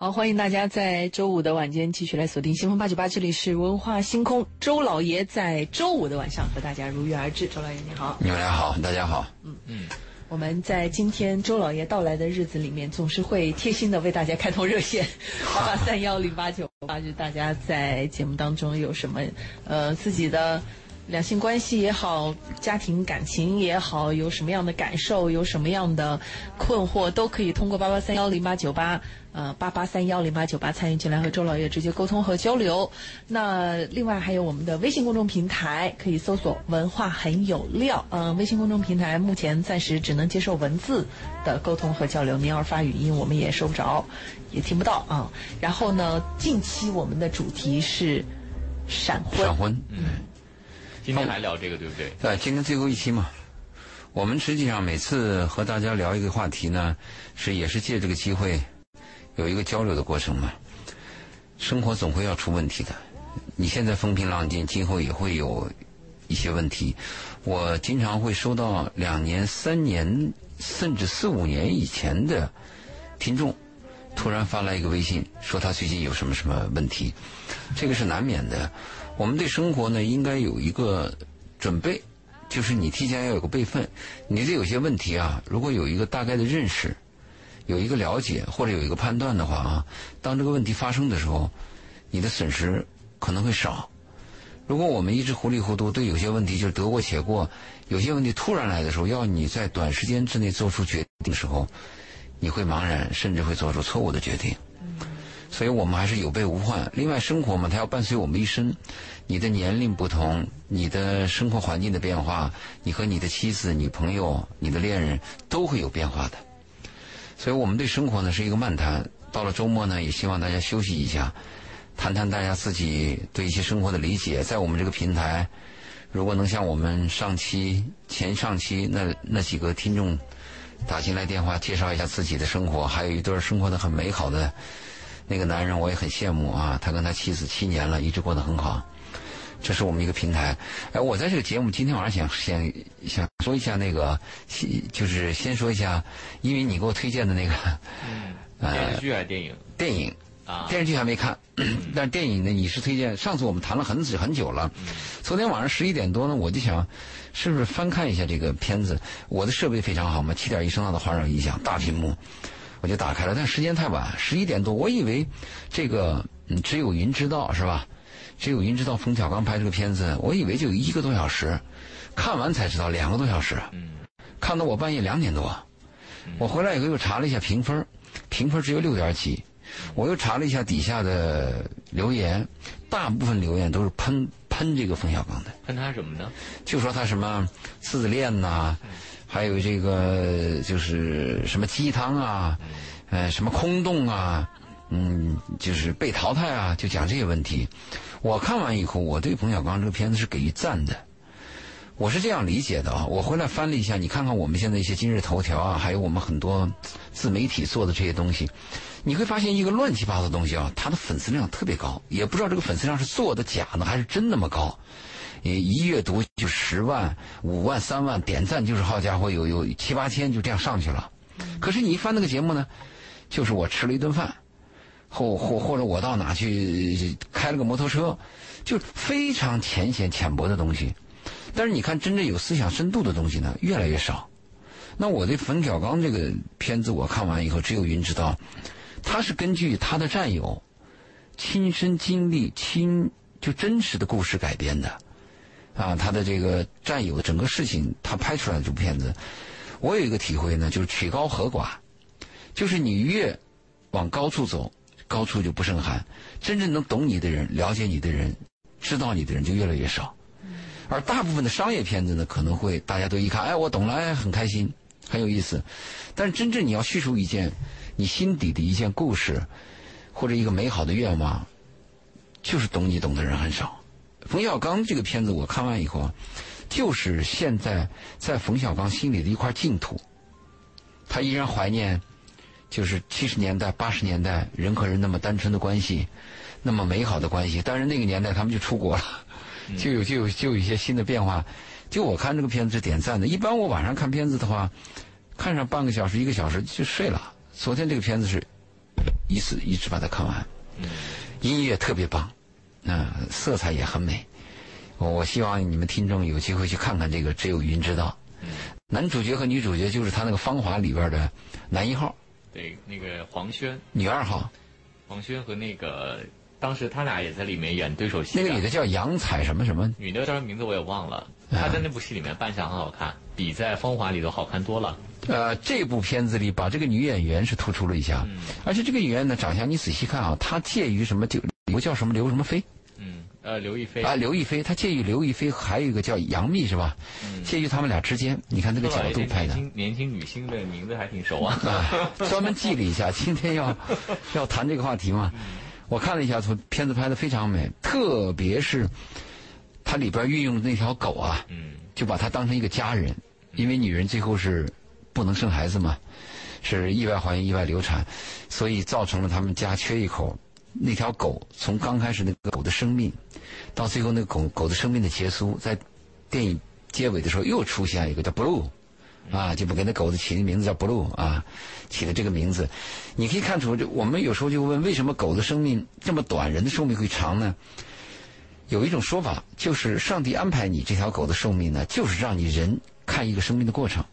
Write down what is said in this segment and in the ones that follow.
好，欢迎大家在周五的晚间继续来锁定新风八九八，这里是文化星空。周老爷在周五的晚上和大家如约而至。周老爷你好，你们俩好，大家好。嗯嗯，我们在今天周老爷到来的日子里面，总是会贴心的为大家开通热线八八三幺零八九八，就大家在节目当中有什么呃自己的。两性关系也好，家庭感情也好，有什么样的感受，有什么样的困惑，都可以通过八八三幺零八九八，呃，八八三幺零八九八参与进来和周老爷直接沟通和交流。那另外还有我们的微信公众平台，可以搜索“文化很有料”。嗯，微信公众平台目前暂时只能接受文字的沟通和交流，您要是发语音我们也收不着，也听不到啊。然后呢，近期我们的主题是闪婚。闪婚，嗯。今天还聊这个对不对？对，今天最后一期嘛。我们实际上每次和大家聊一个话题呢，是也是借这个机会有一个交流的过程嘛。生活总会要出问题的，你现在风平浪静，今后也会有一些问题。我经常会收到两年、三年，甚至四五年以前的听众突然发来一个微信，说他最近有什么什么问题，这个是难免的。我们对生活呢，应该有一个准备，就是你提前要有个备份。你对有些问题啊，如果有一个大概的认识，有一个了解或者有一个判断的话啊，当这个问题发生的时候，你的损失可能会少。如果我们一直糊里糊涂，对有些问题就得过且过，有些问题突然来的时候，要你在短时间之内做出决定的时候，你会茫然，甚至会做出错误的决定。所以我们还是有备无患。另外，生活嘛，它要伴随我们一生。你的年龄不同，你的生活环境的变化，你和你的妻子、女朋友、你的恋人都会有变化的。所以我们对生活呢是一个漫谈。到了周末呢，也希望大家休息一下，谈谈大家自己对一些生活的理解。在我们这个平台，如果能像我们上期、前上期那那几个听众打进来电话，介绍一下自己的生活，还有一对生活的很美好的。那个男人我也很羡慕啊，他跟他妻子七年了，一直过得很好。这是我们一个平台。哎，我在这个节目今天晚上想想想说一下那个，就是先说一下，因为你给我推荐的那个，嗯，电视剧还是电影？电影啊，电视剧还没看，但是电影呢，你是推荐。上次我们谈了很久很久了，昨天晚上十一点多呢，我就想是不是翻看一下这个片子。我的设备非常好嘛，七点一声道的环绕音响，大屏幕。我就打开了，但时间太晚，十一点多，我以为这个嗯只有云知道是吧？只有云知道冯小刚拍这个片子，我以为就一个多小时，看完才知道两个多小时，看到我半夜两点多，我回来以后又查了一下评分，评分只有六点几，我又查了一下底下的留言，大部分留言都是喷喷这个冯小刚的，喷他什么呢？就说他什么自恋呐。还有这个就是什么鸡汤啊，呃，什么空洞啊，嗯，就是被淘汰啊，就讲这些问题。我看完以后，我对冯小刚这个片子是给予赞的。我是这样理解的啊，我回来翻了一下，你看看我们现在一些今日头条啊，还有我们很多自媒体做的这些东西，你会发现一个乱七八糟的东西啊，它的粉丝量特别高，也不知道这个粉丝量是做的假呢还是真那么高。一阅读就十万、五万、三万点赞，就是好家伙，有有七八千就这样上去了。可是你一翻那个节目呢，就是我吃了一顿饭，或或或者我到哪去开了个摩托车，就非常浅显浅薄的东西。但是你看真正有思想深度的东西呢，越来越少。那我对冯小刚这个片子我看完以后，只有云知道，他是根据他的战友亲身经历、亲就真实的故事改编的。啊，他的这个战友整个事情，他拍出来的这部片子，我有一个体会呢，就是曲高和寡，就是你越往高处走，高处就不胜寒。真正能懂你的人、了解你的人、知道你的人就越来越少。而大部分的商业片子呢，可能会大家都一看，哎，我懂了，哎，很开心，很有意思。但是真正你要叙述一件你心底的一件故事，或者一个美好的愿望，就是懂你懂的人很少。冯小刚这个片子我看完以后啊，就是现在在冯小刚心里的一块净土。他依然怀念，就是七十年代、八十年代人和人那么单纯的关系，那么美好的关系。但是那个年代他们就出国了，就有就有就有一些新的变化。就我看这个片子是点赞的。一般我晚上看片子的话，看上半个小时、一个小时就睡了。昨天这个片子是一次一直把它看完。音乐特别棒，嗯，色彩也很美。我希望你们听众有机会去看看这个《只有云知道》。男主角和女主角就是他那个《芳华》里边的男一号。对，那个黄轩。女二号。黄轩和那个当时他俩也在里面演对手戏。那个女的叫杨彩什么什么？女的叫什么名字我也忘了。她在那部戏里面扮相很好看，比在《芳华》里头好看多了。呃，这部片子里把这个女演员是突出了一下，而且这个演员呢长相你仔细看啊，她介于什么就刘叫什么刘什么飞？嗯，呃，刘亦菲啊，刘亦菲，她介于刘亦菲还有一个叫杨幂是吧？介于他们俩之间，你看这个角度拍的。年轻年轻女星的名字还挺熟啊，专门记了一下，今天要 要谈这个话题嘛。我看了一下，从片子拍的非常美，特别是它里边运用的那条狗啊，就把它当成一个家人，因为女人最后是。不能生孩子嘛，是意外怀孕、意外流产，所以造成了他们家缺一口。那条狗从刚开始那个狗的生命，到最后那个狗狗的生命的结束，在电影结尾的时候又出现一个叫 Blue，啊，就不给那狗子起的名字叫 Blue 啊，起的这个名字，你可以看出，这我们有时候就问，为什么狗的生命这么短，人的寿命会长呢？有一种说法，就是上帝安排你这条狗的寿命呢，就是让你人看一个生命的过程。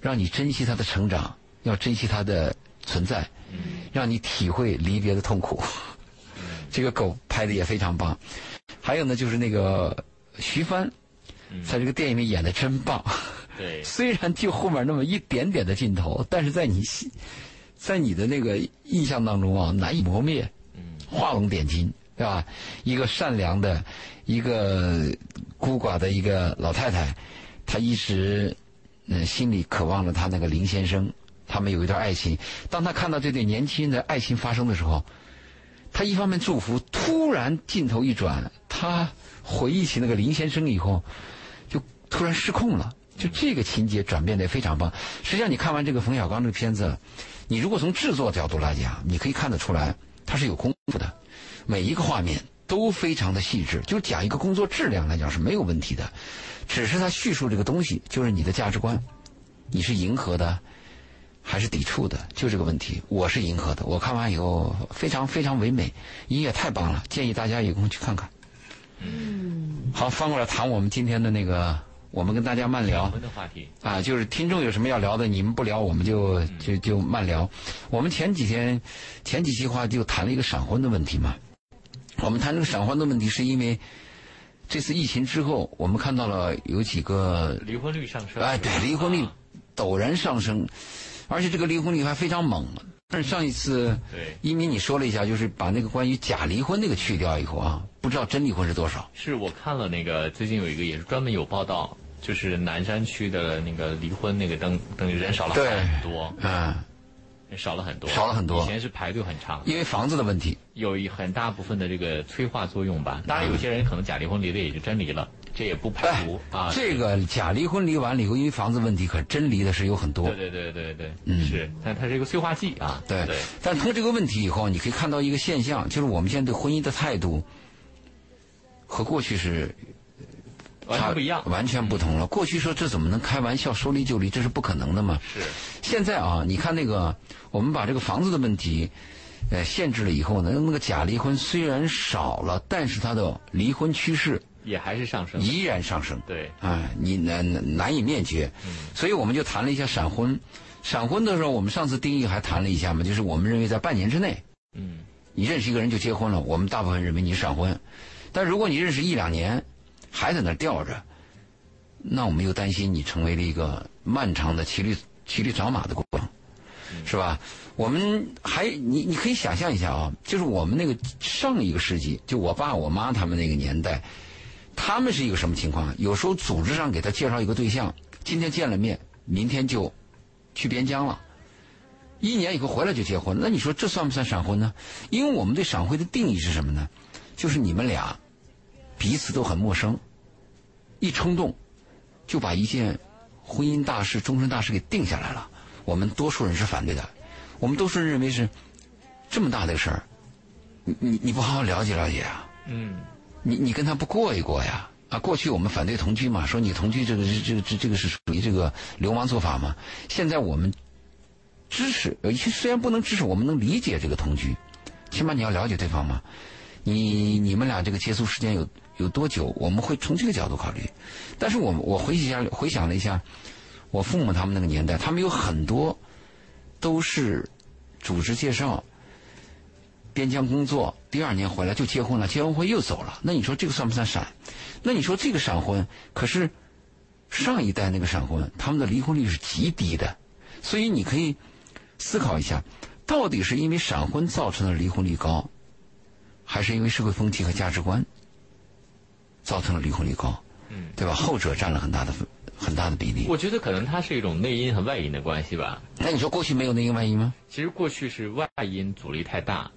让你珍惜它的成长，要珍惜它的存在，让你体会离别的痛苦。这个狗拍的也非常棒。还有呢，就是那个徐帆，在这个电影里演的真棒。对，虽然就后面那么一点点的镜头，但是在你心在你的那个印象当中啊，难以磨灭。画龙点睛，对吧？一个善良的，一个孤寡的一个老太太，她一直。嗯，心里渴望着她那个林先生，他们有一段爱情。当她看到这对年轻人的爱情发生的时候，他一方面祝福，突然镜头一转，他回忆起那个林先生以后，就突然失控了。就这个情节转变的非常棒。实际上，你看完这个冯小刚这个片子，你如果从制作角度来讲，你可以看得出来，他是有功夫的，每一个画面都非常的细致。就讲一个工作质量来讲是没有问题的。只是他叙述这个东西，就是你的价值观，你是迎合的，还是抵触的？就这个问题，我是迎合的。我看完以后非常非常唯美，音乐太棒了，建议大家有空去看看。嗯，好，翻过来谈我们今天的那个，我们跟大家慢聊。的话题啊，就是听众有什么要聊的，你们不聊，我们就就就慢聊。我们前几天前几期话就谈了一个闪婚的问题嘛。我们谈这个闪婚的问题，是因为。这次疫情之后，我们看到了有几个离婚率上升。哎，对，离婚率陡然上升，而且这个离婚率还非常猛。但是上一次，对，一鸣你说了一下，就是把那个关于假离婚那个去掉以后啊，不知道真离婚是多少。是我看了那个最近有一个也是专门有报道，就是南山区的那个离婚那个登登人少了很多。嗯。少了很多，少了很多。以前是排队很长，因为房子的问题，有一很大部分的这个催化作用吧。当然，有些人可能假离婚离的也就真离了，这也不排除啊。这个假离婚离完了以后，因为房子问题，可真离的是有很多。对对对对对，嗯，是，但它是一个催化剂啊。对对。但通过这个问题以后，你可以看到一个现象，就是我们现在对婚姻的态度和过去是。完全不一样，完全不同了。过去说这怎么能开玩笑说离就离，这是不可能的嘛。是。现在啊，你看那个，我们把这个房子的问题，呃，限制了以后呢，那个假离婚虽然少了，但是它的离婚趋势也还是上升，依然上升。对。啊，你难难以灭绝。嗯。所以我们就谈了一下闪婚。闪婚的时候，我们上次定义还谈了一下嘛，就是我们认为在半年之内，嗯，你认识一个人就结婚了，我们大部分认为你闪婚。但如果你认识一两年，还在那吊着，那我们又担心你成为了一个漫长的骑驴骑驴找马的过程，是吧？我们还你你可以想象一下啊，就是我们那个上一个世纪，就我爸我妈他们那个年代，他们是一个什么情况？有时候组织上给他介绍一个对象，今天见了面，明天就去边疆了，一年以后回来就结婚。那你说这算不算闪婚呢？因为我们对闪婚的定义是什么呢？就是你们俩彼此都很陌生。一冲动，就把一件婚姻大事、终身大事给定下来了。我们多数人是反对的，我们多数人认为是这么大的事儿，你你你不好好了解了解啊？嗯，你你跟他不过一过呀？啊，过去我们反对同居嘛，说你同居这个这这个这这个是属于这个流氓做法嘛。现在我们支持，虽然不能支持，我们能理解这个同居，起码你要了解对方嘛。你你们俩这个接触时间有有多久？我们会从这个角度考虑。但是我我回想回想了一下，我父母他们那个年代，他们有很多都是组织介绍。边疆工作，第二年回来就结婚了，结完婚又走了。那你说这个算不算闪？那你说这个闪婚，可是上一代那个闪婚，他们的离婚率是极低的。所以你可以思考一下，到底是因为闪婚造成的离婚率高，还是因为社会风气和价值观造成了离婚率高？嗯，对吧？后者占了很大的很大的比例。我觉得可能它是一种内因和外因的关系吧。那你说过去没有内因外因吗？其实过去是外因阻力太大。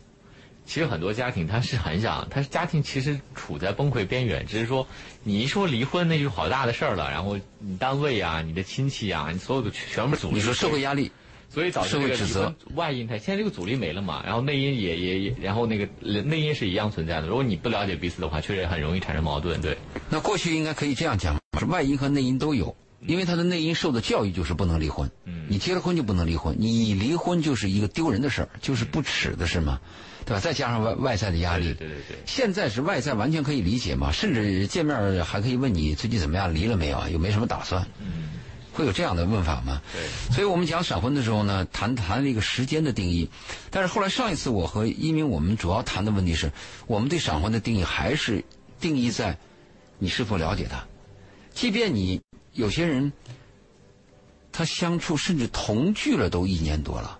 其实很多家庭他是很想，他是家庭其实处在崩溃边缘，只是说你一说离婚那就是好大的事儿了，然后你单位啊、你的亲戚啊、你所有的全部阻力。你说社会压力，所以导致这个离婚外因，它现在这个阻力没了嘛，然后内因也也也，然后那个内因是一样存在的。如果你不了解彼此的话，确实很容易产生矛盾。对。那过去应该可以这样讲，是外因和内因都有，因为他的内因受的教育就是不能离婚，嗯，你结了婚就不能离婚，你离婚就是一个丢人的事儿，就是不耻的事嘛。对吧？再加上外外在的压力，对对对。现在是外在完全可以理解嘛？甚至见面还可以问你最近怎么样，离了没有啊？有没什么打算？嗯，会有这样的问法吗？对。所以我们讲闪婚的时候呢，谈谈了一个时间的定义。但是后来上一次我和一鸣我们主要谈的问题是，我们对闪婚的定义还是定义在你是否了解他。即便你有些人他相处甚至同居了都一年多了，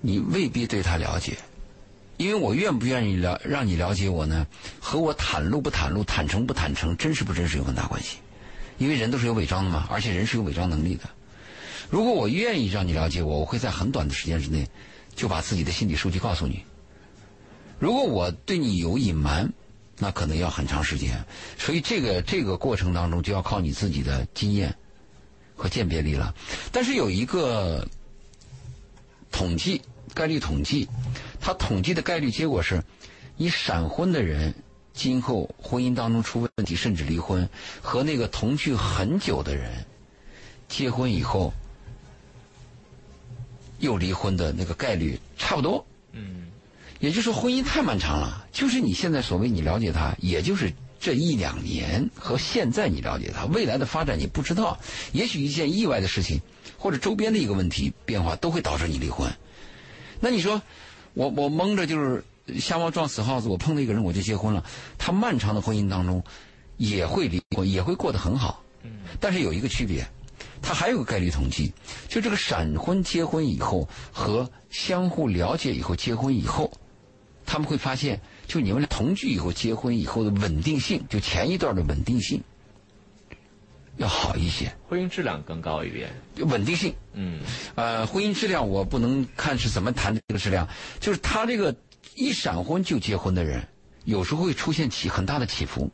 你未必对他了解。因为我愿不愿意了让你了解我呢，和我袒露不袒露、坦诚不坦诚、真实不真实有很大关系。因为人都是有伪装的嘛，而且人是有伪装能力的。如果我愿意让你了解我，我会在很短的时间之内就把自己的心理数据告诉你。如果我对你有隐瞒，那可能要很长时间。所以这个这个过程当中就要靠你自己的经验和鉴别力了。但是有一个统计概率统计。它统计的概率结果是，你闪婚的人，今后婚姻当中出问题甚至离婚，和那个同居很久的人，结婚以后又离婚的那个概率差不多。嗯，也就是说，婚姻太漫长了。就是你现在所谓你了解他，也就是这一两年和现在你了解他，未来的发展你不知道。也许一件意外的事情，或者周边的一个问题变化，都会导致你离婚。那你说？我我蒙着就是瞎猫撞死耗子，我碰到一个人我就结婚了。他漫长的婚姻当中也会离婚，也会过得很好。嗯。但是有一个区别，他还有个概率统计，就这个闪婚结婚以后和相互了解以后结婚以后，他们会发现，就你们俩同居以后结婚以后的稳定性，就前一段的稳定性。要好一些，婚姻质量更高一点，稳定性。嗯，呃，婚姻质量我不能看是怎么谈这个质量，就是他这个一闪婚就结婚的人，有时候会出现起很大的起伏，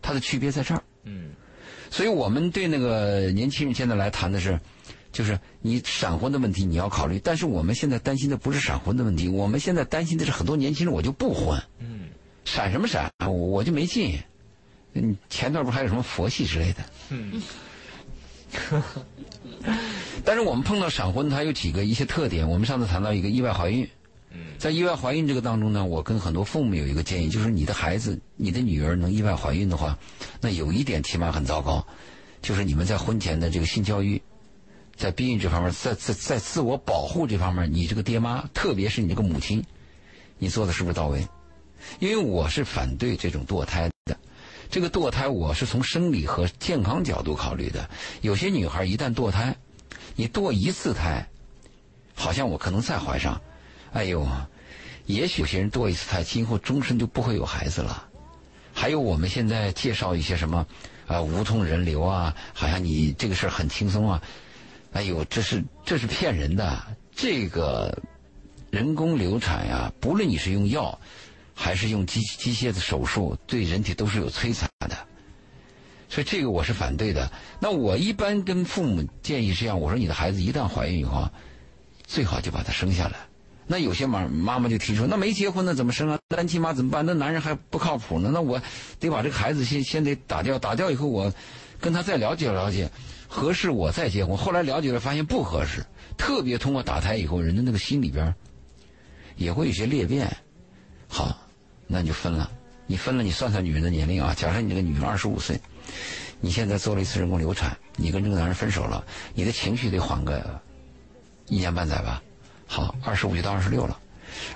它的区别在这儿。嗯，所以我们对那个年轻人现在来谈的是，就是你闪婚的问题你要考虑，但是我们现在担心的不是闪婚的问题，我们现在担心的是很多年轻人我就不婚。嗯，闪什么闪？我我就没劲。嗯，前段不还有什么佛系之类的？嗯，但是我们碰到闪婚，它有几个一些特点。我们上次谈到一个意外怀孕，在意外怀孕这个当中呢，我跟很多父母有一个建议，就是你的孩子、你的女儿能意外怀孕的话，那有一点起码很糟糕，就是你们在婚前的这个性教育，在避孕这方面，在在在自我保护这方面，你这个爹妈，特别是你这个母亲，你做的是不是到位？因为我是反对这种堕胎的。这个堕胎，我是从生理和健康角度考虑的。有些女孩一旦堕胎，你堕一次胎，好像我可能再怀上，哎呦，也许有些人堕一次胎，今后终身就不会有孩子了。还有我们现在介绍一些什么啊无痛人流啊，好像你这个事儿很轻松啊，哎呦，这是这是骗人的。这个人工流产呀，不论你是用药。还是用机机械的手术，对人体都是有摧残的，所以这个我是反对的。那我一般跟父母建议是这样：我说你的孩子一旦怀孕以后，最好就把他生下来。那有些妈妈妈就提出，那没结婚那怎么生啊？单亲妈怎么办？那男人还不靠谱呢？那我得把这个孩子先先得打掉，打掉以后我跟他再了解了解，合适我再结婚。后来了解了，发现不合适。特别通过打胎以后，人的那个心里边也会有些裂变。好，那你就分了。你分了，你算算女人的年龄啊。假设你这个女人二十五岁，你现在做了一次人工流产，你跟这个男人分手了，你的情绪得缓个一年半载吧。好，二十五就到二十六了，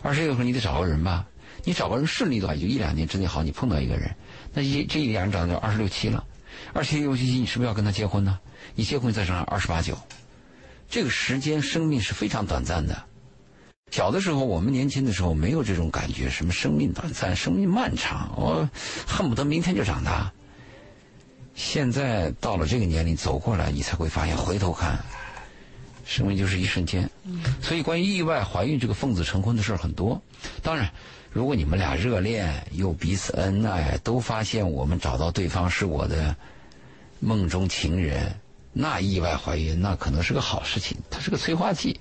二十六时候你得找个人吧。你找个人顺利的话，就一两年之内好，你碰到一个人，那一这一两年找到二十六七了，二十六七你是不是要跟他结婚呢？你结婚再生二十八九，这个时间生命是非常短暂的。小的时候，我们年轻的时候没有这种感觉，什么生命短暂、生命漫长，我恨不得明天就长大。现在到了这个年龄走过来，你才会发现，回头看，生命就是一瞬间。所以，关于意外怀孕这个奉子成婚的事儿很多。当然。如果你们俩热恋又彼此恩爱，都发现我们找到对方是我的梦中情人，那意外怀孕那可能是个好事情，它是个催化剂，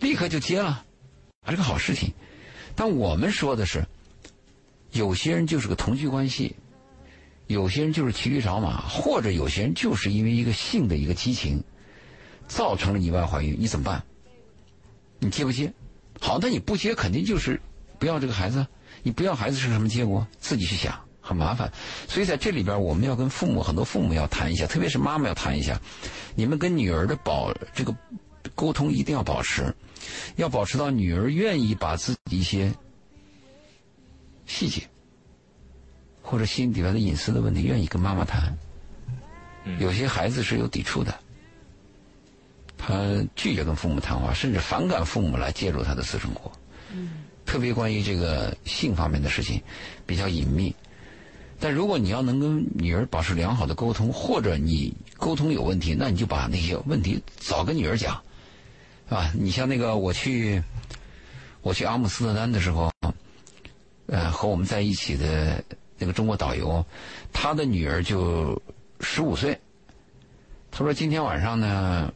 立刻就接了，还是个好事情。但我们说的是，有些人就是个同居关系，有些人就是骑驴找马，或者有些人就是因为一个性的一个激情，造成了意外怀孕，你怎么办？你接不接？好，那你不接肯定就是。不要这个孩子，你不要孩子是什么结果？自己去想，很麻烦。所以在这里边，我们要跟父母，很多父母要谈一下，特别是妈妈要谈一下，你们跟女儿的保这个沟通一定要保持，要保持到女儿愿意把自己一些细节或者心底边的隐私的问题愿意跟妈妈谈。有些孩子是有抵触的，他拒绝跟父母谈话，甚至反感父母来介入他的私生活。特别关于这个性方面的事情，比较隐秘。但如果你要能跟女儿保持良好的沟通，或者你沟通有问题，那你就把那些问题早跟女儿讲，是吧？你像那个我去我去阿姆斯特丹的时候，呃，和我们在一起的那个中国导游，他的女儿就十五岁。他说今天晚上呢，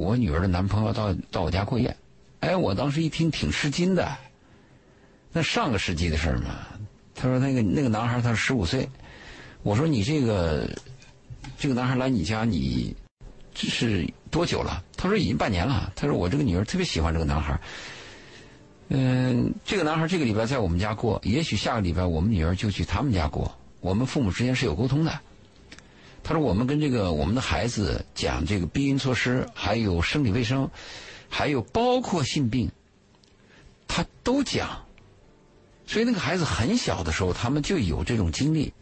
我女儿的男朋友到到我家过夜。哎，我当时一听挺吃惊的。那上个世纪的事儿嘛，他说那个那个男孩他十五岁，我说你这个这个男孩来你家你这是多久了？他说已经半年了。他说我这个女儿特别喜欢这个男孩。嗯，这个男孩这个礼拜在我们家过，也许下个礼拜我们女儿就去他们家过。我们父母之间是有沟通的。他说我们跟这个我们的孩子讲这个避孕措施，还有生理卫生，还有包括性病，他都讲。所以那个孩子很小的时候，他们就有这种经历，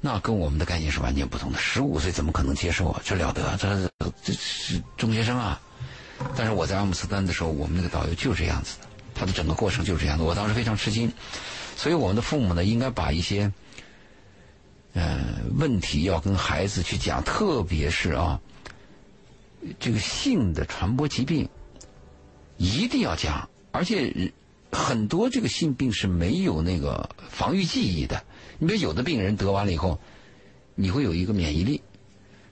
那跟我们的概念是完全不同的。十五岁怎么可能接受啊？这了得，这这是中学生啊！但是我在阿姆斯特丹的时候，我们那个导游就是这样子的，他的整个过程就是这样的。我当时非常吃惊，所以我们的父母呢，应该把一些嗯问题要跟孩子去讲，特别是啊这个性的传播疾病一定要讲，而且。很多这个性病是没有那个防御记忆的。你比如有的病人得完了以后，你会有一个免疫力，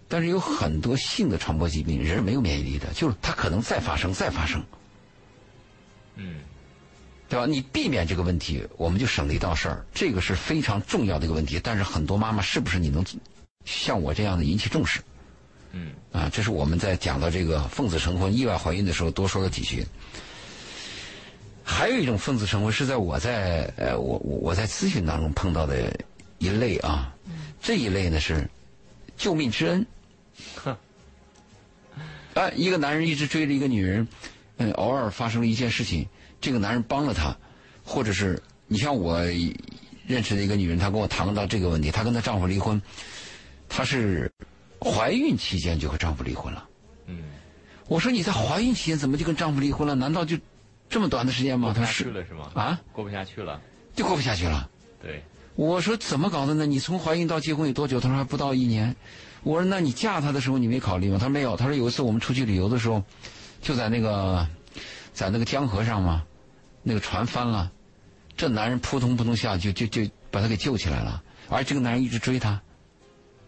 但是有很多性的传播疾病人没有免疫力的，就是它可能再发生再发生。嗯，对吧？你避免这个问题，我们就省了一道事儿。这个是非常重要的一个问题。但是很多妈妈是不是你能像我这样的引起重视？嗯，啊，这是我们在讲到这个奉子成婚、意外怀孕的时候多说了几句。还有一种奉子成婚是在我在呃我我我在咨询当中碰到的一类啊，这一类呢是救命之恩。啊，一个男人一直追着一个女人，嗯，偶尔发生了一件事情，这个男人帮了她，或者是你像我认识的一个女人，她跟我谈到这个问题，她跟她丈夫离婚，她是怀孕期间就和丈夫离婚了。嗯，我说你在怀孕期间怎么就跟丈夫离婚了？难道就？这么短的时间吗？他是了是吗？啊，过不下去了，就过不下去了。对，我说怎么搞的呢？你从怀孕到结婚有多久？她说还不到一年。我说那你嫁他的时候你没考虑吗？她说没有。她说有一次我们出去旅游的时候，就在那个在那个江河上嘛，那个船翻了，这男人扑通扑通下去就就就把他给救起来了，而这个男人一直追她，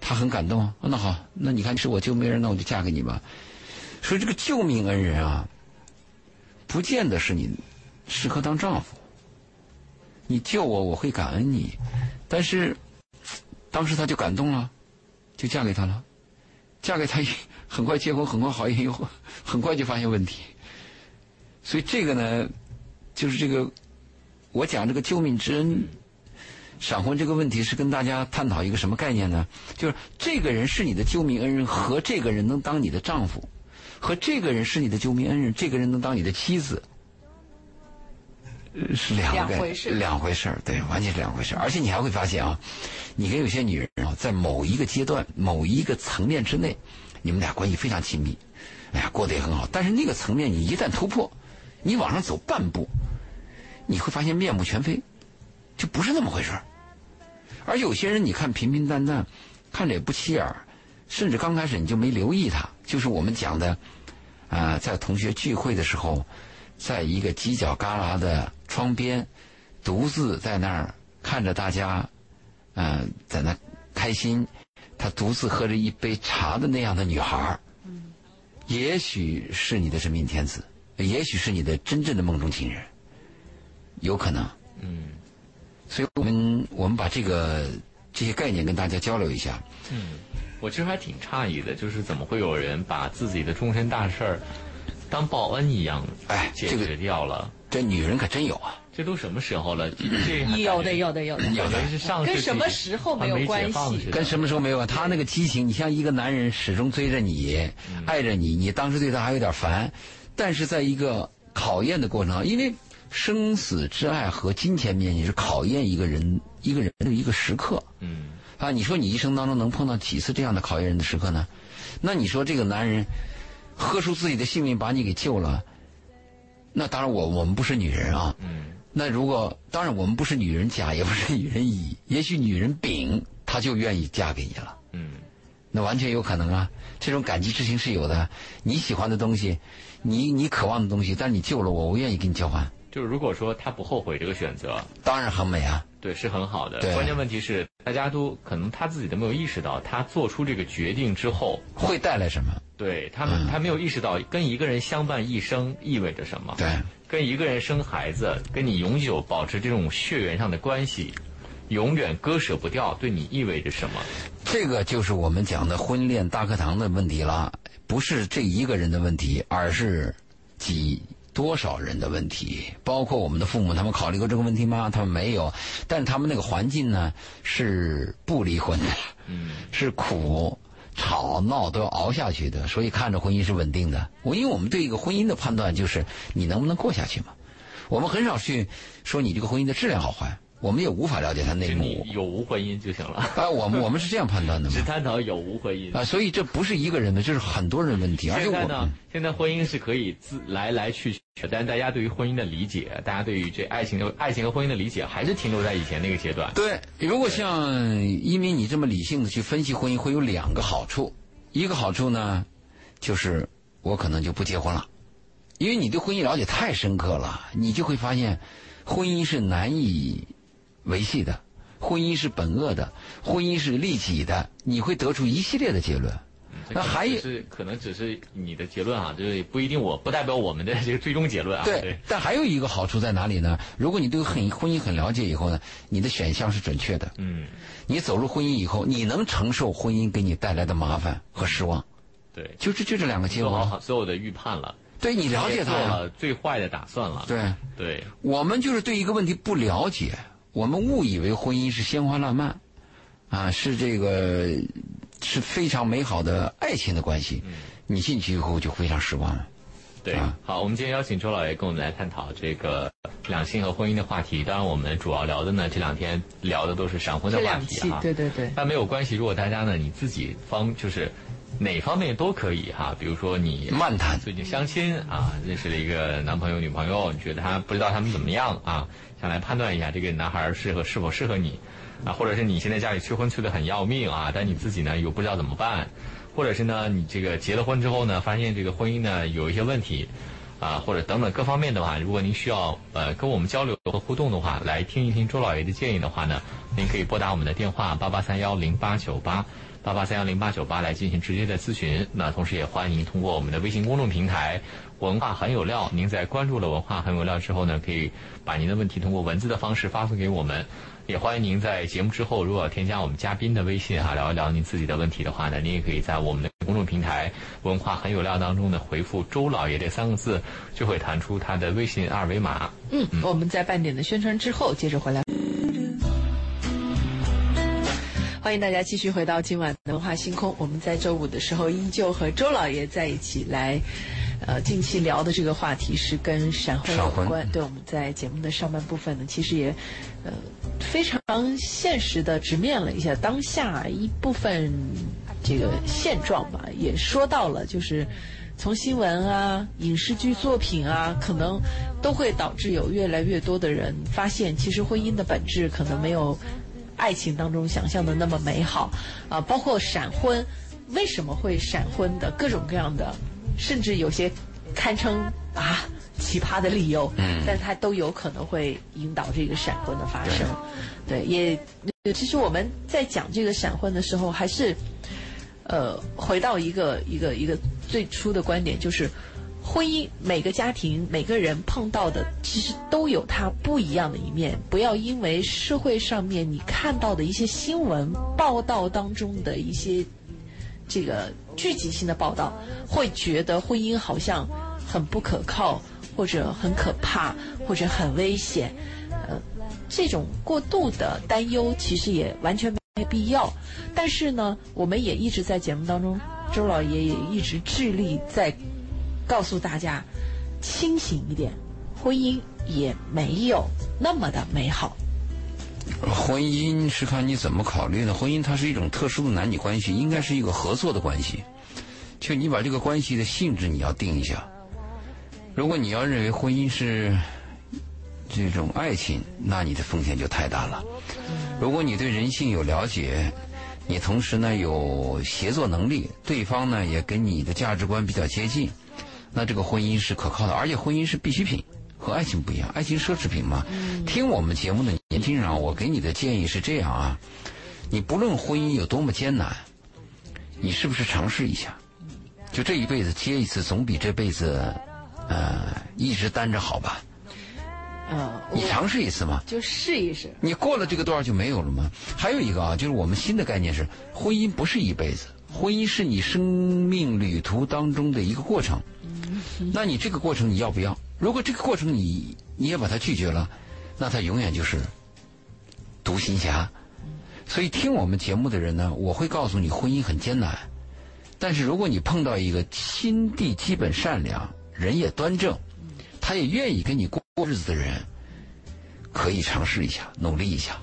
他很感动啊。那好，那你看是我救命人，那我就嫁给你吧。所以这个救命恩人啊。不见得是你适合当丈夫。你救我，我会感恩你。但是当时她就感动了，就嫁给他了。嫁给他很快结婚，很快怀孕，以后很快就发现问题。所以这个呢，就是这个我讲这个救命之恩。闪婚这个问题是跟大家探讨一个什么概念呢？就是这个人是你的救命恩人，和这个人能当你的丈夫，和这个人是你的救命恩人，这个人能当你的妻子，是两回事两回事儿，对，完全是两回事儿。而且你还会发现啊，你跟有些女人啊，在某一个阶段、某一个层面之内，你们俩关系非常亲密，哎呀，过得也很好。但是那个层面你一旦突破，你往上走半步，你会发现面目全非。就不是那么回事儿。而有些人你看平平淡淡，看着也不起眼儿，甚至刚开始你就没留意他。就是我们讲的，啊、在同学聚会的时候，在一个犄角旮旯的窗边，独自在那儿看着大家，嗯、在那开心，他独自喝着一杯茶的那样的女孩儿，也许是你的真命天子，也许是你的真正的梦中情人，有可能。嗯所以我们我们把这个这些概念跟大家交流一下。嗯，我其实还挺诧异的，就是怎么会有人把自己的终身大事儿当报恩一样哎这个决掉了？这女人可真有啊！这都什么时候了？这有的，有的，有的。有的是上跟什么时候没有关系跟什么时候没有关？他那个激情，你像一个男人始终追着你，爱着你，你当时对他还有点烦，但是在一个考验的过程，因为生死之爱和金钱面前是考验一个人一个人的一个时刻嗯啊。你说你一生当中能碰到几次这样的考验人的时刻呢？那你说这个男人喝出自己的性命把你给救了，那当然我我们不是女人啊，嗯那如果当然我们不是女人甲，也不是女人乙，也许女人丙，她就愿意嫁给你了，嗯那完全有可能啊。这种感激之情是有的。你喜欢的东西，你你渴望的东西，但是你救了我，我愿意跟你交换，就是如果说他不后悔这个选择，当然很美啊。对，是很好的。关键问题是，大家都可能他自己都没有意识到，他做出这个决定之后，会带来什么？对他们，他没有意识到跟一个人相伴一生意味着什么。对，跟一个人生孩子，跟你永久保持这种血缘上的关系，永远割舍不掉，对你意味着什么？这个就是我们讲的婚恋大课堂的问题了，不是这一个人的问题，而是几多少人的问题。包括我们的父母，他们考虑过这个问题吗？他们没有，但是他们那个环境呢是不离婚的，嗯是苦。吵闹都要熬下去的，所以看着婚姻是稳定的。我因为我们对一个婚姻的判断就是你能不能过下去嘛。我们很少去说你这个婚姻的质量好坏，我们也无法了解他内幕。有无婚姻就行了，啊，我们 我们是这样判断的嘛只。探讨有无婚姻。啊，所以这不是一个人的，这是很多人问题，而且我现在呢，现在婚姻是可以自来来去去，但是大家对于婚姻的理解，大家对于这爱情的爱情和婚姻的理解，还是停留在以前那个阶段。对，如果像一鸣你这么理性的去分析婚姻，会有两个好处。一个好处呢，就是我可能就不结婚了，因为你对婚姻了解太深刻了，你就会发现，婚姻是难以维系的，婚姻是本恶的，婚姻是利己的，你会得出一系列的结论。那还有是可能只是你的结论啊，就是不一定我不代表我们的这个最终结论啊。对，但还有一个好处在哪里呢？如果你对很婚姻很了解以后呢，你的选项是准确的。嗯，你走入婚姻以后，你能承受婚姻给你带来的麻烦和失望，对，就这就这两个结做果。好所有的预判了，对你了解也他。做了最坏的打算了。对，对，我们就是对一个问题不了解，我们误以为婚姻是鲜花烂漫，啊，是这个是非常美好的爱情的关系。你进去以后就非常失望了。对啊，好，我们今天邀请周老爷跟我们来探讨这个两性和婚姻的话题。当然，我们主要聊的呢，这两天聊的都是闪婚的话题哈。，对对对，但没有关系，如果大家呢，你自己方就是哪方面都可以哈，比如说你漫谈最近相亲啊，认识了一个男朋友、女朋友，你觉得他不知道他们怎么样啊，想来判断一下这个男孩适合是否适合你啊，或者是你现在家里催婚催得很要命啊，但你自己呢又不知道怎么办，或者是呢你这个结了婚之后呢，发现这个婚姻呢有一些问题。啊，或者等等各方面的话，如果您需要呃跟我们交流和互动的话，来听一听周老爷的建议的话呢，您可以拨打我们的电话八八三幺零八九八八八三幺零八九八来进行直接的咨询。那同时也欢迎您通过我们的微信公众平台“文化很有料”，您在关注了“文化很有料”之后呢，可以把您的问题通过文字的方式发送给我们。也欢迎您在节目之后，如果添加我们嘉宾的微信哈，聊一聊您自己的问题的话呢，您也可以在我们的公众平台“文化很有料”当中呢回复“周老爷”这三个字，就会弹出他的微信二维码。嗯，我们在半点的宣传之后接着回来。欢迎大家继续回到今晚的文化星空。我们在周五的时候依旧和周老爷在一起来，呃，近期聊的这个话题是跟闪婚有关。对，我们在节目的上半部分呢，其实也呃非常现实的直面了一下当下一部分这个现状吧，也说到了就是。从新闻啊、影视剧作品啊，可能都会导致有越来越多的人发现，其实婚姻的本质可能没有爱情当中想象的那么美好啊。包括闪婚，为什么会闪婚的各种各样的，甚至有些堪称啊奇葩的理由，嗯但它都有可能会引导这个闪婚的发生。对，也其实我们在讲这个闪婚的时候，还是呃回到一个一个一个最初的观点，就是婚姻每个家庭每个人碰到的其实都有它不一样的一面，不要因为社会上面你看到的一些新闻报道当中的一些这个聚集性的报道，会觉得婚姻好像很不可靠，或者很可怕，或者很危险。呃，这种过度的担忧其实也完全没必要。但是呢，我们也一直在节目当中，周老爷也一直致力在告诉大家，清醒一点，婚姻也没有那么的美好。婚姻是看你怎么考虑的。婚姻它是一种特殊的男女关系，应该是一个合作的关系。就你把这个关系的性质你要定一下。如果你要认为婚姻是这种爱情，那你的风险就太大了。如果你对人性有了解，你同时呢有协作能力，对方呢也跟你的价值观比较接近，那这个婚姻是可靠的，而且婚姻是必需品，和爱情不一样，爱情奢侈品嘛。听我们节目的年轻人啊，我给你的建议是这样啊，你不论婚姻有多么艰难，你是不是尝试一下？就这一辈子接一次，总比这辈子，呃，一直单着好吧？呃，你尝试一次嘛。就试一试。你过了这个段儿就没有了吗？还有一个啊，就是我们新的概念是，婚姻不是一辈子，婚姻是你生命旅途当中的一个过程。那你这个过程你要不要？如果这个过程你你也把他拒绝了，那他永远就是独行侠。所以听我们节目的人呢，我会告诉你，婚姻很艰难。但是如果你碰到一个心地基本善良、人也端正，他也愿意跟你过日子的人，可以尝试一下，努力一下，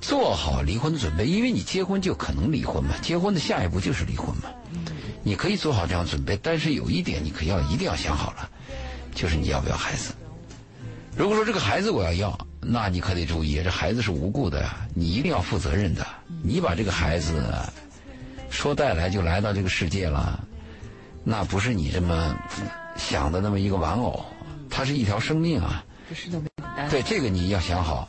做好离婚的准备，因为你结婚就可能离婚嘛，结婚的下一步就是离婚嘛。你可以做好这样准备，但是有一点你可要一定要想好了，就是你要不要孩子。如果说这个孩子我要要，那你可得注意，这孩子是无辜的，你一定要负责任的。你把这个孩子说带来就来到这个世界了，那不是你这么想的那么一个玩偶，它是一条生命啊。不是那么简单。对，这个你要想好。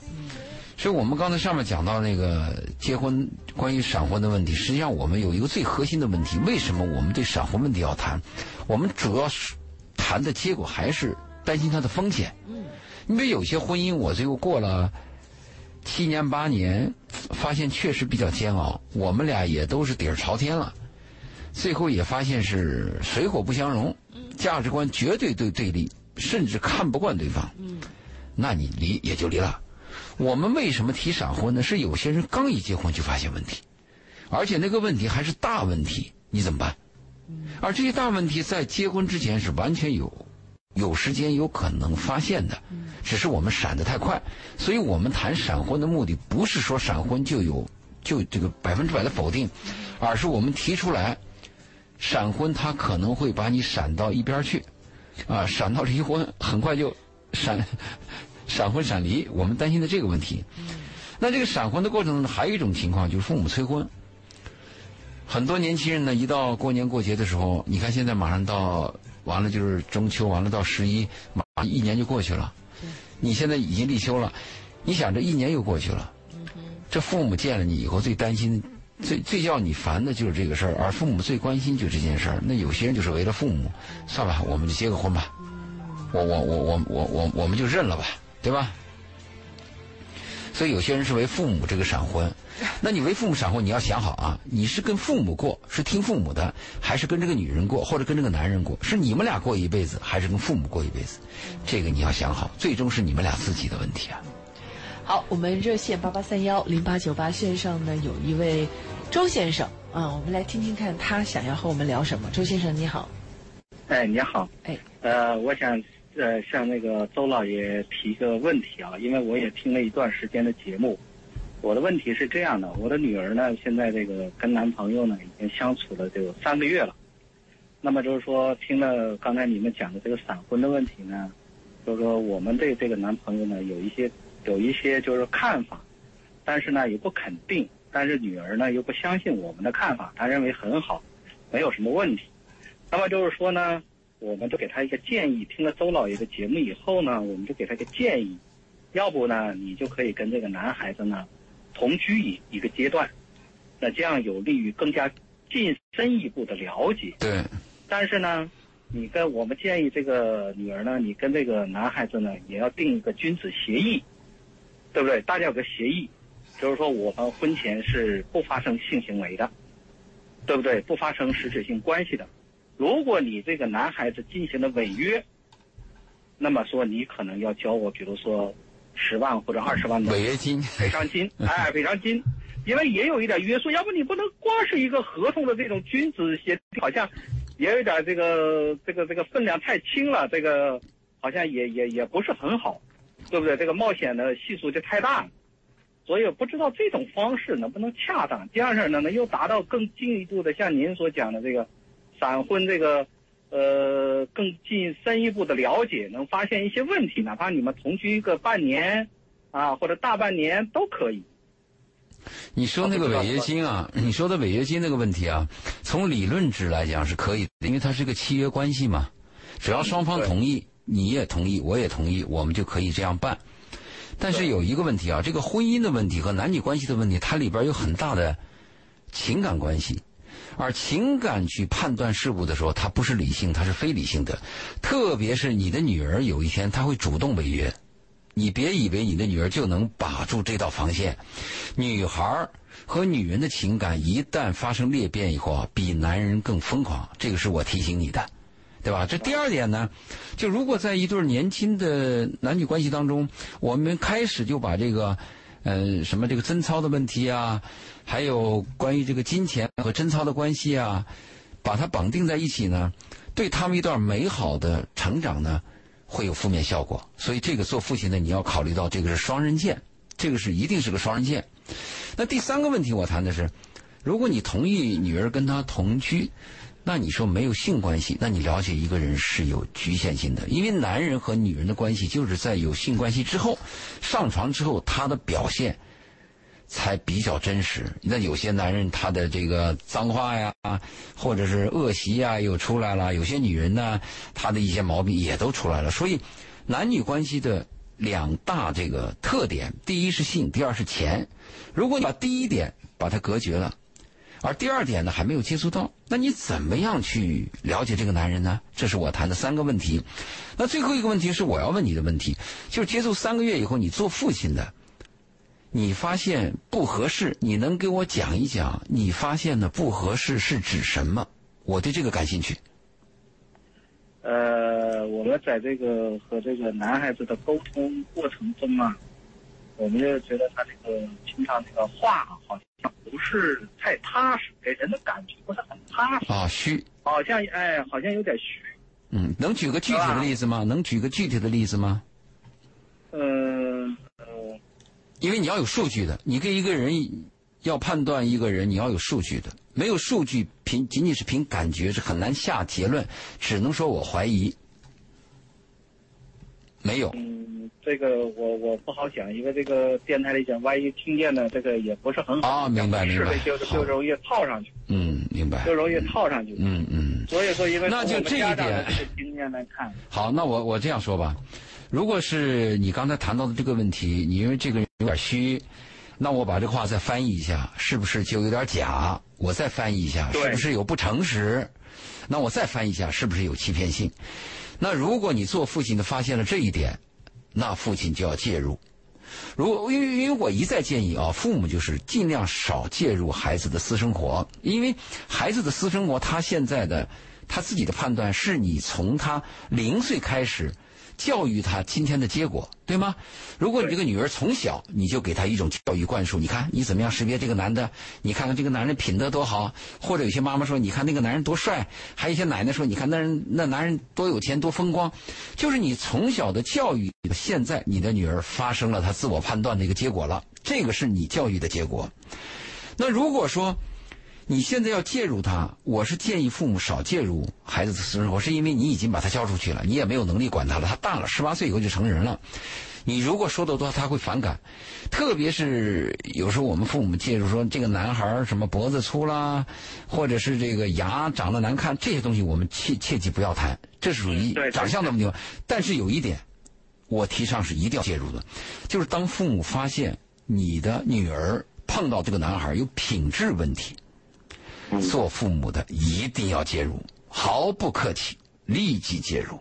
所以我们刚才上面讲到那个结婚关于闪婚的问题，实际上我们有一个最核心的问题：为什么我们对闪婚问题要谈？我们主要是谈的结果还是担心它的风险。嗯，因为有些婚姻我最后过了七年八年，发现确实比较煎熬。我们俩也都是底儿朝天了，最后也发现是水火不相容，价值观绝对对对立，甚至看不惯对方。嗯，那你离也就离了。我们为什么提闪婚呢？是有些人刚一结婚就发现问题，而且那个问题还是大问题，你怎么办？而这些大问题在结婚之前是完全有有时间有可能发现的，只是我们闪得太快。所以我们谈闪婚的目的不是说闪婚就有就这个百分之百的否定，而是我们提出来，闪婚它可能会把你闪到一边去，啊，闪到离婚，很快就闪。闪婚闪离，我们担心的这个问题。那这个闪婚的过程中，还有一种情况就是父母催婚。很多年轻人呢，一到过年过节的时候，你看现在马上到完了就是中秋，完了到十一，马上一年就过去了。你现在已经立秋了，你想这一年又过去了，这父母见了你以后最担心、最最叫你烦的就是这个事儿，而父母最关心就这件事儿。那有些人就是为了父母，算吧，我们就结个婚吧，我我我我我我我们就认了吧，对吧？所以有些人是为父母这个闪婚，那你为父母闪婚，你要想好啊，你是跟父母过，是听父母的，还是跟这个女人过，或者跟这个男人过？是你们俩过一辈子，还是跟父母过一辈子？这个你要想好，最终是你们俩自己的问题啊。好，我们热线八八三幺零八九八线上呢有一位周先生啊，我们来听听看他想要和我们聊什么。周先生你好，哎，你好，哎，呃，我想呃向那个周老爷提个问题啊，因为我也听了一段时间的节目，我的问题是这样的，我的女儿呢现在这个跟男朋友呢已经相处了这个三个月了，那么就是说听了刚才你们讲的这个闪婚的问题呢，就是说我们对这个男朋友呢有一些有一些就是看法，但是呢也不肯定，但是女儿呢又不相信我们的看法，她认为很好，没有什么问题。那么就是说呢，我们就给他一个建议，听了周老爷的节目以后呢，我们就给他一个建议，要不呢你就可以跟这个男孩子呢同居一一个阶段，那这样有利于更加进深一步的了解。对，但是呢，你跟我们建议这个女儿呢，你跟这个男孩子呢，也要定一个君子协议，对不对？大家有个协议，就是说我们婚前是不发生性行为的，对不对？不发生实质性关系的。如果你这个男孩子进行了违约，那么说你可能要交我，比如说十万或者二十万的违约金，赔偿金，哎，赔偿金，因为也有一点约束，要不你不能光是一个合同的这种君子协，好像也有一点这个这个这个分量太轻了，这个好像也也也不是很好，对不对？这个冒险的系数就太大，所以不知道这种方式能不能恰当。第二事呢，能又达到更进一步的，像您所讲的这个闪婚这个。呃，更进深一步的了解，能发现一些问题，哪怕你们同居个半年，啊，或者大半年都可以。你说那个违约金啊，你说的违约金那个问题啊，从理论值来讲是可以的，因为它是个契约关系嘛，只要双方同意，你也同意，我也同意，我们就可以这样办。但是有一个问题啊，这个婚姻的问题和男女关系的问题，它里边有很大的情感关系。而情感去判断事物的时候，它不是理性，它是非理性的。特别是你的女儿有一天她会主动违约，你别以为你的女儿就能把住这道防线。女孩和女人的情感一旦发生裂变以后啊，比男人更疯狂。这个是我提醒你的，对吧？这第二点呢，就如果在一对年轻的男女关系当中，我们开始就把这个，呃，什么这个贞操的问题啊。还有关于这个金钱和贞操的关系啊，把它绑定在一起呢，对他们一段美好的成长呢，会有负面效果。所以这个做父亲的你要考虑到，这个是双刃剑，这个是一定是个双刃剑。那第三个问题我谈的是，如果你同意女儿跟他同居，那你说没有性关系，那你了解一个人是有局限性的，因为男人和女人的关系就是在有性关系之后，上床之后他的表现。才比较真实。那有些男人他的这个脏话呀，或者是恶习呀，又出来了；有些女人呢，她的一些毛病也都出来了。所以，男女关系的两大这个特点：第一是性，第二是钱。如果你把第一点把它隔绝了，而第二点呢还没有接触到，那你怎么样去了解这个男人呢？这是我谈的三个问题。那最后一个问题是我要问你的问题，就是接触三个月以后，你做父亲的。你发现不合适，你能给我讲一讲你发现的不合适是指什么？我对这个感兴趣。呃，我们在这个和这个男孩子的沟通过程中啊，我们就觉得他这个平常这个话好像不是太踏实，给人的感觉不是很踏实。啊，虚。好像哎，好像有点虚。嗯，能举个具体的例子吗？能举个具体的例子吗？嗯。因为你要有数据的，你跟一个人要判断一个人，你要有数据的。没有数据，凭仅仅是凭感觉是很难下结论，只能说我怀疑。没有。嗯，这个我我不好讲，因为这个电台里讲，万一听见了这个也不是很好。啊，明白明白。就就容易套上去。嗯，明白。就容易套上去。嗯嗯。所以说，因为那就这一点经验来看。好，那我我这样说吧。如果是你刚才谈到的这个问题，你因为这个人有点虚，那我把这话再翻译一下，是不是就有点假？我再翻译一下，是不是有不诚实？那我再翻译一下，是不是有欺骗性？那如果你做父亲的发现了这一点，那父亲就要介入。如果因为因为我一再建议啊，父母就是尽量少介入孩子的私生活，因为孩子的私生活，他现在的他自己的判断是你从他零岁开始教育他今天的结果，对吗？如果你这个女儿从小你就给她一种教育灌输，你看你怎么样识别这个男的，你看看这个男人品德多好，或者有些妈妈说，你看那个男人多帅，还有一些奶奶说，你看那人那男人多有钱多风光，就是你从小的教育，现在你的女儿发生了她自我判断的一个结果了，这个是你教育的结果。那如果说你现在要介入他，我是建议父母少介入孩子的私生活，是因为你已经把他交出去了，你也没有能力管他了。他大了，十八岁以后就成人了。你如果说的多，他会反感。特别是有时候我们父母介入说这个男孩什么脖子粗啦，或者是这个牙长得难看，这些东西我们切切记不要谈，这是属于长相的问题。但是有一点，我提倡是一定要介入的，就是当父母发现你的女儿碰到这个男孩有品质问题。做父母的一定要介入，毫不客气，立即介入。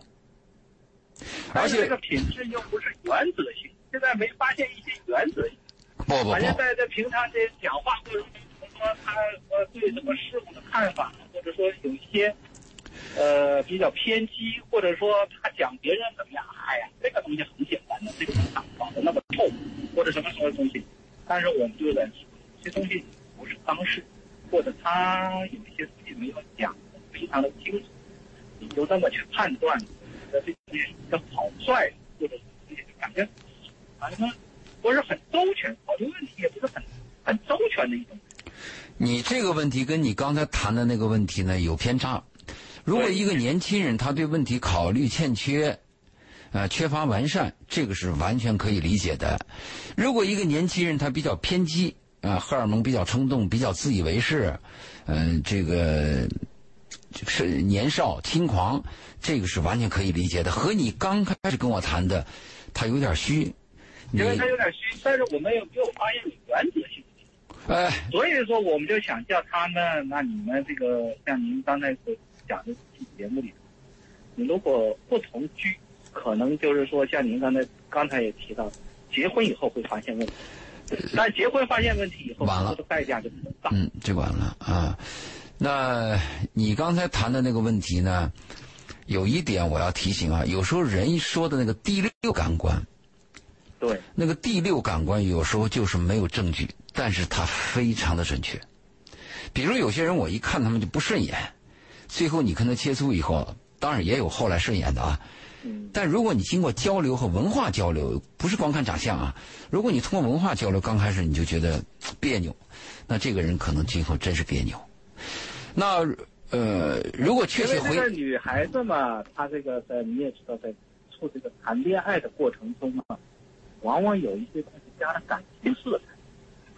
而且这个品质又不是原则性，现在没发现一些原则性，不不好像在，在这平常这讲话过程中说他呃对什么事物的看法，或者说有一些呃比较偏激，或者说他讲别人怎么样，哎呀，这个东西很简单的，这个想搞的那么透，或者什么什么东西，但是我们就在说，这东西不是当事，或者他有一些事情没有讲的非常的清楚，你就这么去判断，觉得这东西是一个草率，或者是感觉反正不是很周全，考虑问题也不是很很周全的一种。你这个问题跟你刚才谈的那个问题呢有偏差。如果一个年轻人他对问题考虑欠缺，呃，缺乏完善，这个是完全可以理解的。如果一个年轻人他比较偏激，啊、荷尔蒙比较冲动，比较自以为是，嗯、这个是年少轻狂，这个是完全可以理解的。和你刚开始跟我谈的，他有点虚，因为他有点虚，但是我们又没有发现你原则性。哎，所以说，我们就想叫他呢，那你们这个像您刚才所讲的节目里，你如果不同居，可能就是说像您刚才刚才也提到，结婚以后会发现问题，但结婚发现问题以后，完了这个代价就很大。嗯，这完了啊。那你刚才谈的那个问题呢，有一点我要提醒啊，有时候人说的那个第六感官，对，那个第六感官有时候就是没有证据，但是它非常的准确。比如有些人我一看他们就不顺眼，最后你跟他接触以后，当然也有后来顺眼的啊。嗯，但如果你经过交流和文化交流，不是光看长相啊，如果你通过文化交流，刚开始你就觉得别扭，那这个人可能今后真是别扭。那呃，如果确因切回为这个女孩子嘛，她这个在你也知道，在处这个谈恋爱的过程中啊，往往有一些东西加了感情色彩。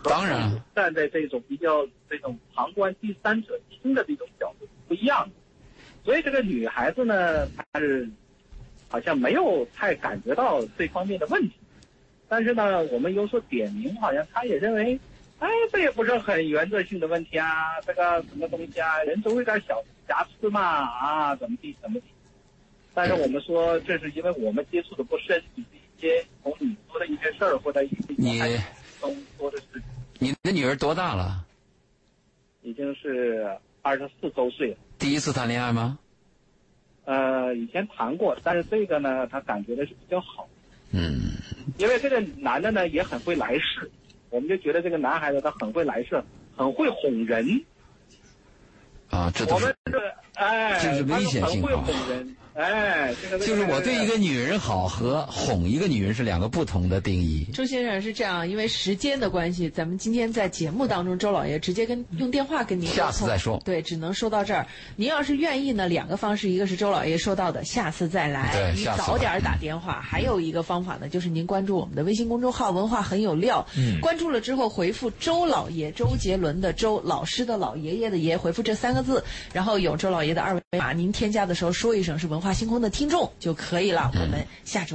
当然站在这种比较这种旁观第三者听的这种角度是不一样的，所以这个女孩子呢，她是好像没有太感觉到这方面的问题，但是呢，我们有所点名，好像他也认为，哎，这也不是很原则性的问题啊，这个什么东西啊，人总有点小瑕疵嘛，啊，怎么地怎么地。但是我们说，这是因为我们接触的不深，以及一些从你说的一些事儿或者一些你中说的是你的女儿多大了？已经是二十四周岁了。第一次谈恋爱吗？呃，以前谈过，但是这个呢，他感觉的是比较好，嗯，因为这个男的呢也很会来事，我们就觉得这个男孩子他很会来事，很会哄人。啊，这都是我们这哎，这是危险性人，哎，这个就是我对一个女人好和哄一个女人是两个不同的定义。周先生是这样，因为时间的关系，咱们今天在节目当中，周老爷直接跟用电话跟您下次再说对，只能说到这儿。您要是愿意呢，两个方式，一个是周老爷说到的，下次再来，你对下次早点打电话；还有一个方法呢，就是您关注我们的微信公众号“文化很有料”，嗯关注了之后回复“周老爷”，周杰伦的周，老师的老，爷爷的爷，回复这三个字，然后有周老爷的二维码，您添加的时候说一声是文化星空的听众就可以了。我们下周。